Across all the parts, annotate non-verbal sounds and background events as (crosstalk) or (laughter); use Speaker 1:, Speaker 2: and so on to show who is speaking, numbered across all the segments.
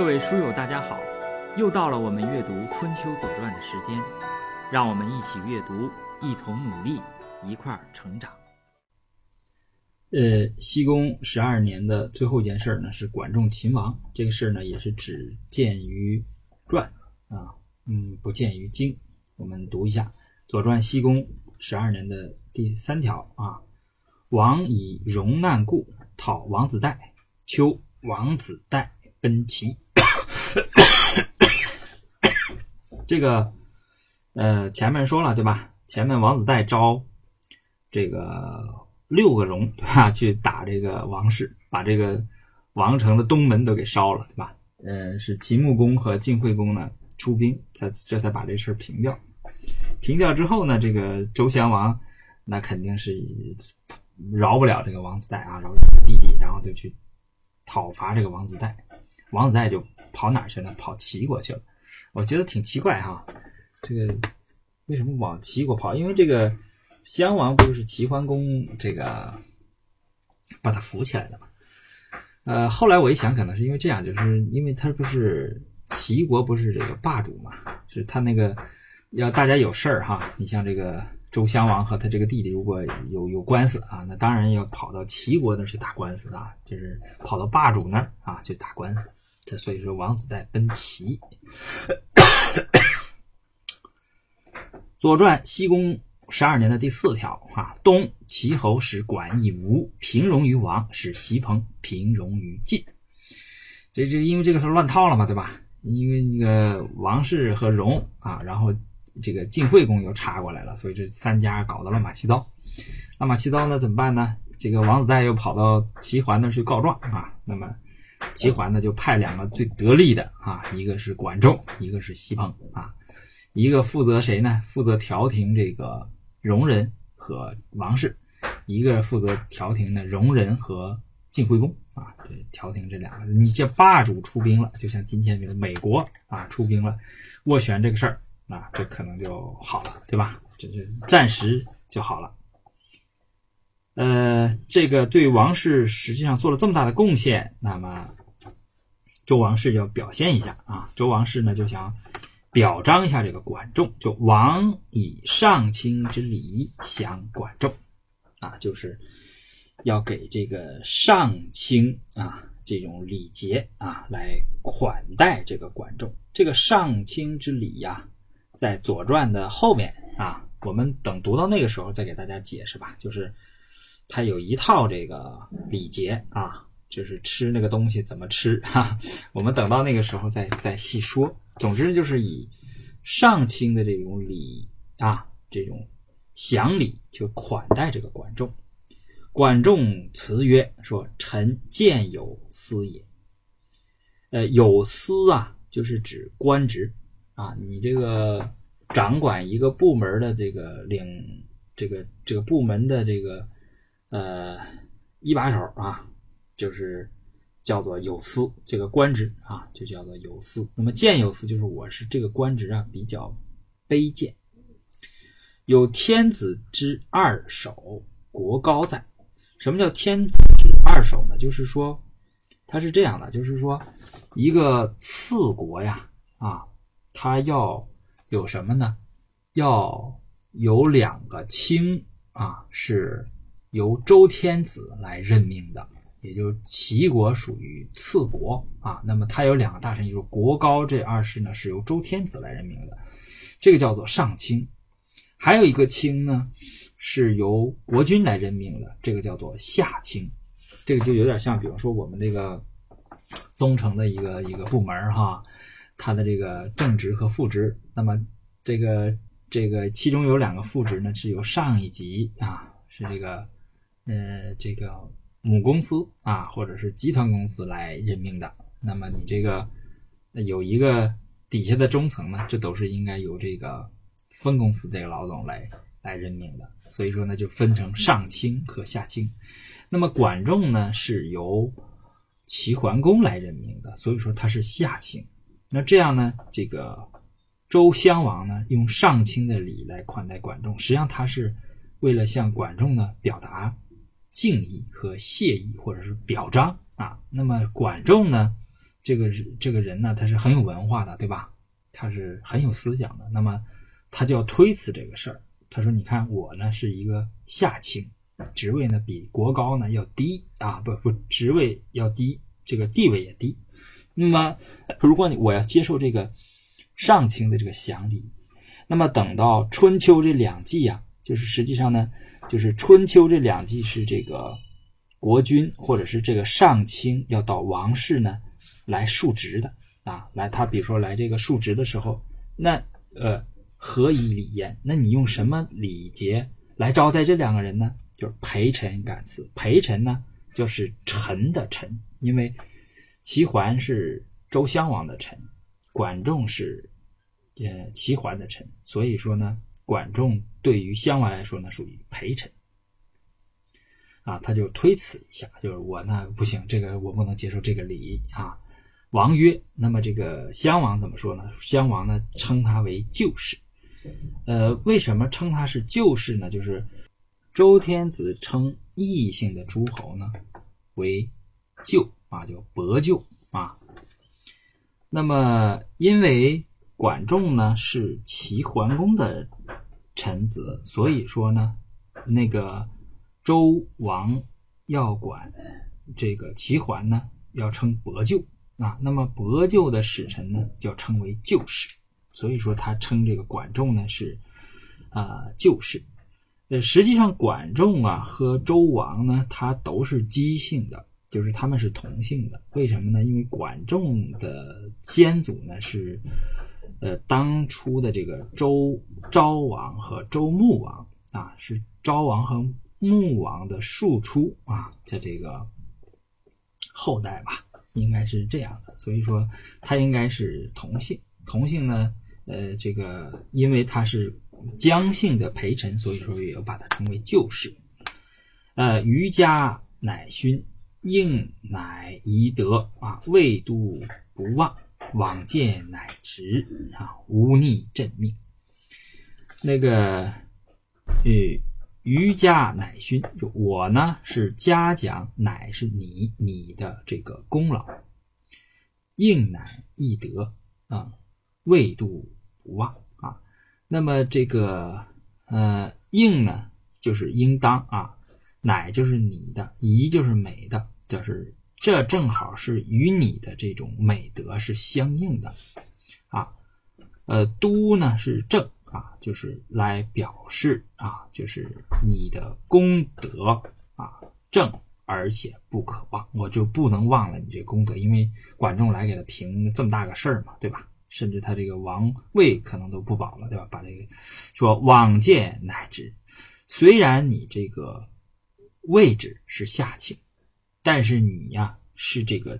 Speaker 1: 各位书友，大家好！又到了我们阅读《春秋左传》的时间，让我们一起阅读，一同努力，一块儿成长。
Speaker 2: 呃，西宫十二年的最后一件事儿呢，是管仲秦王。这个事儿呢，也是只见于传啊，嗯，不见于经。我们读一下《左传》西宫十二年的第三条啊：王以戎难故，讨王子带。秋，王子带奔齐。(coughs) 这个，呃，前面说了对吧？前面王子带招这个六个戎，对吧？去打这个王室，把这个王城的东门都给烧了，对吧？呃，是秦穆公和晋惠公呢出兵，才这才把这事儿平掉。平掉之后呢，这个周襄王那肯定是饶不了这个王子带啊，饶不了弟弟，然后就去讨伐这个王子带。王子带就跑哪去了？跑齐国去了。我觉得挺奇怪哈，这个为什么往齐国跑？因为这个襄王不就是齐桓公这个把他扶起来的嘛？呃，后来我一想，可能是因为这样，就是因为他不是齐国不是这个霸主嘛，是他那个要大家有事儿哈。你像这个周襄王和他这个弟弟如果有有官司啊，那当然要跑到齐国那去打官司啊，就是跑到霸主那儿啊去打官司。这所以说王子带奔齐。左传西宫十二年的第四条啊，东齐侯使管以吴平戎于王，使席鹏平戎于晋。这这因为这个是乱套了嘛，对吧？因为那个王氏和戎啊，然后这个晋惠公又插过来了，所以这三家搞得乱马七糟。乱马七糟呢，怎么办呢？这个王子带又跑到齐桓那去告状啊，那么。齐桓呢，就派两个最得力的啊，一个是管仲，一个是席鹏啊，一个负责谁呢？负责调停这个戎人和王室，一个负责调停呢戎人和晋惠公啊，这调停这两个。你这霸主出兵了，就像今天这个美国啊出兵了，斡旋这个事儿，啊这可能就好了，对吧？这就暂时就好了。呃，这个对王室实际上做了这么大的贡献，那么周王室要表现一下啊。周王室呢就想表彰一下这个管仲，就王以上卿之礼相管仲啊，就是要给这个上卿啊这种礼节啊来款待这个管仲。这个上卿之礼呀，在《左传》的后面啊，我们等读到那个时候再给大家解释吧，就是。他有一套这个礼节啊，就是吃那个东西怎么吃哈，我们等到那个时候再再细说。总之就是以上卿的这种礼啊，这种享礼就款待这个管仲。管仲辞曰：“说臣见有司也。”呃，有司啊，就是指官职啊，你这个掌管一个部门的这个领这个这个部门的这个。呃，一把手啊，就是叫做有司，这个官职啊，就叫做有司。那么见有司，就是我是这个官职啊，比较卑贱。有天子之二守，国高在。什么叫天子之二守呢？就是说，他是这样的，就是说，一个次国呀，啊，他要有什么呢？要有两个卿啊，是。由周天子来任命的，也就是齐国属于次国啊。那么他有两个大臣，就是国高这二世呢，是由周天子来任命的，这个叫做上卿。还有一个卿呢，是由国君来任命的，这个叫做下卿。这个就有点像，比方说我们这个宗城的一个一个部门哈，它的这个正职和副职。那么这个这个其中有两个副职呢，是由上一级啊，是这个。呃，这个母公司啊，或者是集团公司来任命的，那么你这个有一个底下的中层呢，这都是应该由这个分公司这个老总来来任命的。所以说呢，就分成上卿和下卿。那么管仲呢，是由齐桓公来任命的，所以说他是下卿。那这样呢，这个周襄王呢，用上卿的礼来款待管仲，实际上他是为了向管仲呢表达。敬意和谢意，或者是表彰啊。那么管仲呢，这个这个人呢，他是很有文化的，对吧？他是很有思想的。那么他就要推辞这个事儿。他说：“你看我呢是一个下卿，职位呢比国高呢要低啊，不不，职位要低，这个地位也低。那么如果你我要接受这个上卿的这个降礼，那么等到春秋这两季啊，就是实际上呢，就是春秋这两季是这个国君或者是这个上卿要到王室呢来述职的啊，来他比如说来这个述职的时候，那呃。”何以礼焉？那你用什么礼节来招待这两个人呢？就是陪臣感赐。陪臣呢，就是臣的臣，因为齐桓是周襄王的臣，管仲是呃齐桓的臣，所以说呢，管仲对于襄王来说呢，属于陪臣。啊，他就推辞一下，就是我呢不行，这个我不能接受这个礼啊。王曰：“那么这个襄王怎么说呢？襄王呢称他为旧士。”呃，为什么称他是旧氏呢？就是周天子称异姓的诸侯呢为旧啊，叫伯舅啊。那么因为管仲呢是齐桓公的臣子，所以说呢，那个周王要管这个齐桓呢，要称伯舅啊。那么伯舅的使臣呢，就称为旧氏。所以说，他称这个管仲呢是啊旧氏。呃，实际上管仲啊和周王呢，他都是姬姓的，就是他们是同姓的。为什么呢？因为管仲的先祖呢是呃当初的这个周昭王和周穆王啊，是昭王和穆王的庶出啊的这个后代吧，应该是这样的。所以说，他应该是同姓。同姓呢？呃，这个因为他是姜姓的陪臣，所以说也要把他称为旧氏。呃，余家乃勋，应乃宜德啊，未度不忘，往见乃直啊，无逆朕命。那个，呃，余家乃勋，就我呢是嘉奖，乃是你你的这个功劳，应乃易德啊，未度。不忘啊，那么这个呃应呢，就是应当啊，乃就是你的，宜就是美的，就是这正好是与你的这种美德是相应的啊。呃，都呢是正啊，就是来表示啊，就是你的功德啊正而且不可忘，我就不能忘了你这功德，因为管仲来给他评这么大个事儿嘛，对吧？甚至他这个王位可能都不保了，对吧？把这个说往见乃至，虽然你这个位置是下卿，但是你呀是这个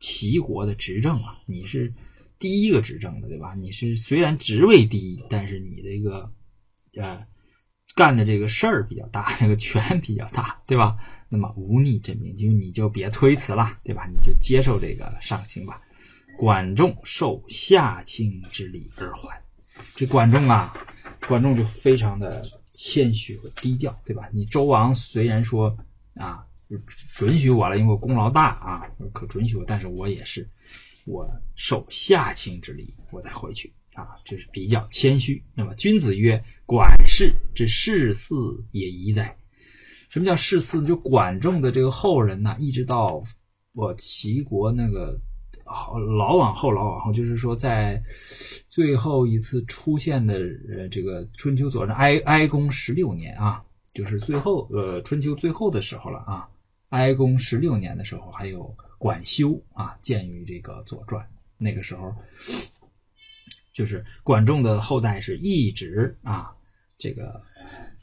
Speaker 2: 齐国的执政啊，你是第一个执政的，对吧？你是虽然职位低，但是你这个呃干的这个事儿比较大，(laughs) 这个权比较大，对吧？那么无逆真命，就你就别推辞了，对吧？你就接受这个上卿吧。管仲受下卿之礼而还，这管仲啊，管仲就非常的谦虚和低调，对吧？你周王虽然说啊，准许我了，因为我功劳大啊，可准许我，但是我也是我受下卿之礼，我再回去啊，就是比较谦虚。那么君子曰：“管氏之世嗣也宜哉？”什么叫世嗣？就管仲的这个后人呢，一直到我齐国那个。好，老往后，老往后，就是说，在最后一次出现的呃，这个春秋左传哀哀公十六年啊，就是最后呃春秋最后的时候了啊。哀公十六年的时候，还有管修啊，见于这个左传，那个时候就是管仲的后代是一直啊，这个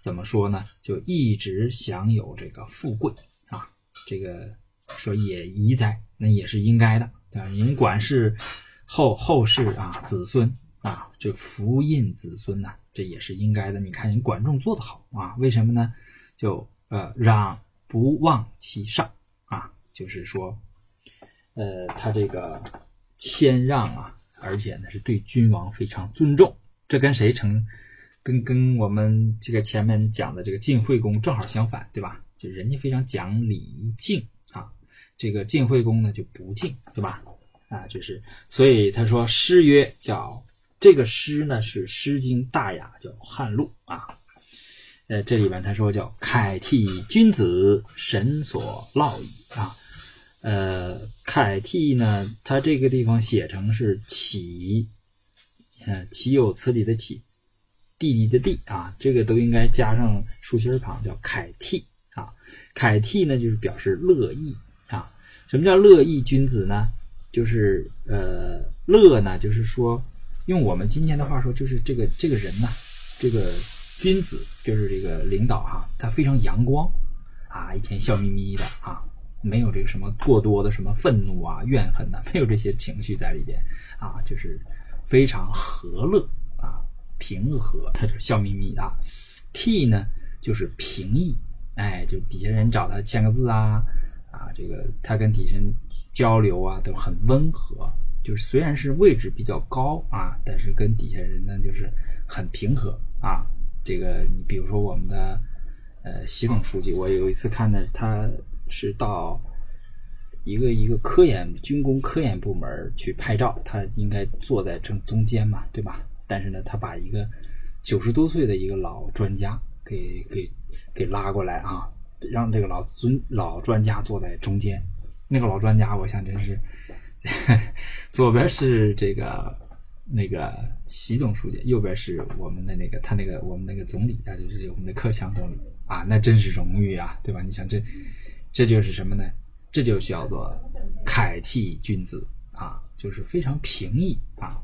Speaker 2: 怎么说呢？就一直享有这个富贵啊，这个说也宜哉，那也是应该的。啊，人管是后后世啊，子孙啊，这福荫子孙呐，这也是应该的。你看人管仲做得好啊，为什么呢？就呃，让不忘其上啊，就是说，呃，他这个谦让啊，而且呢是对君王非常尊重。这跟谁成？跟跟我们这个前面讲的这个晋惠公正好相反，对吧？就人家非常讲礼敬啊。这个晋惠公呢就不敬，对吧？啊，就是所以他说诗曰叫这个诗呢是《诗经·大雅》叫汉录啊。呃，这里边他说叫楷替君子，神所烙矣啊。呃，楷替呢，它这个地方写成是启，呃，岂有此理的启，弟弟的弟啊，这个都应该加上竖心旁，叫楷替啊。楷替呢，就是表示乐意啊。什么叫乐意君子呢？就是呃，乐呢，就是说，用我们今天的话说，就是这个这个人呐，这个君子就是这个领导哈，他非常阳光啊，一天笑眯眯的啊。没有这个什么过多的什么愤怒啊、怨恨呐，(laughs) 没有这些情绪在里边啊，就是非常和乐啊、平和，他就笑眯眯的。替呢就是平易，哎，就底下人找他签个字啊，啊，这个他跟底下人交流啊都很温和，就是虽然是位置比较高啊，但是跟底下人呢就是很平和啊。这个你比如说我们的呃习总书记，我有一次看的他。是到一个一个科研军工科研部门去拍照，他应该坐在正中间嘛，对吧？但是呢，他把一个九十多岁的一个老专家给给给拉过来啊，让这个老尊老专家坐在中间。那个老专家，我想真是 (laughs) 左边是这个那个习总书记，右边是我们的那个他那个我们那个总理啊，就是我们的克强总理啊，那真是荣誉啊，对吧？你想这。这就是什么呢？这就叫做楷替君子啊，就是非常平易啊，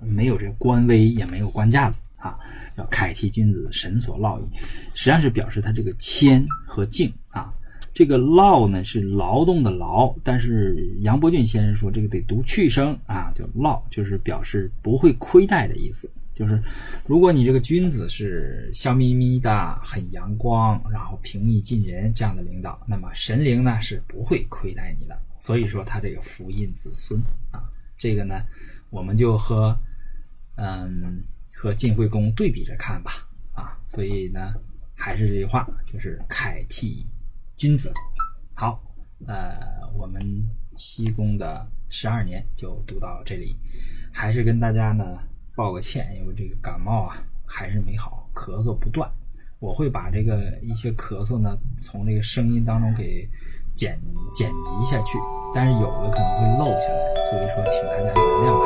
Speaker 2: 没有这官威，也没有官架子啊，叫楷替君子，神所烙矣。实际上是表示他这个谦和敬啊。这个烙呢是劳动的劳，但是杨伯峻先生说这个得读去声啊，叫烙，就是表示不会亏待的意思。就是，如果你这个君子是笑眯眯的、很阳光，然后平易近人这样的领导，那么神灵呢是不会亏待你的。所以说他这个福荫子孙啊，这个呢，我们就和嗯和晋惠公对比着看吧啊。所以呢，还是这句话，就是楷替君子。好，呃，我们西宫的十二年就读到这里，还是跟大家呢。抱个歉，因为这个感冒啊还是没好，咳嗽不断。我会把这个一些咳嗽呢从这个声音当中给剪剪辑下去，但是有的可能会漏下来，所以说请大家原谅。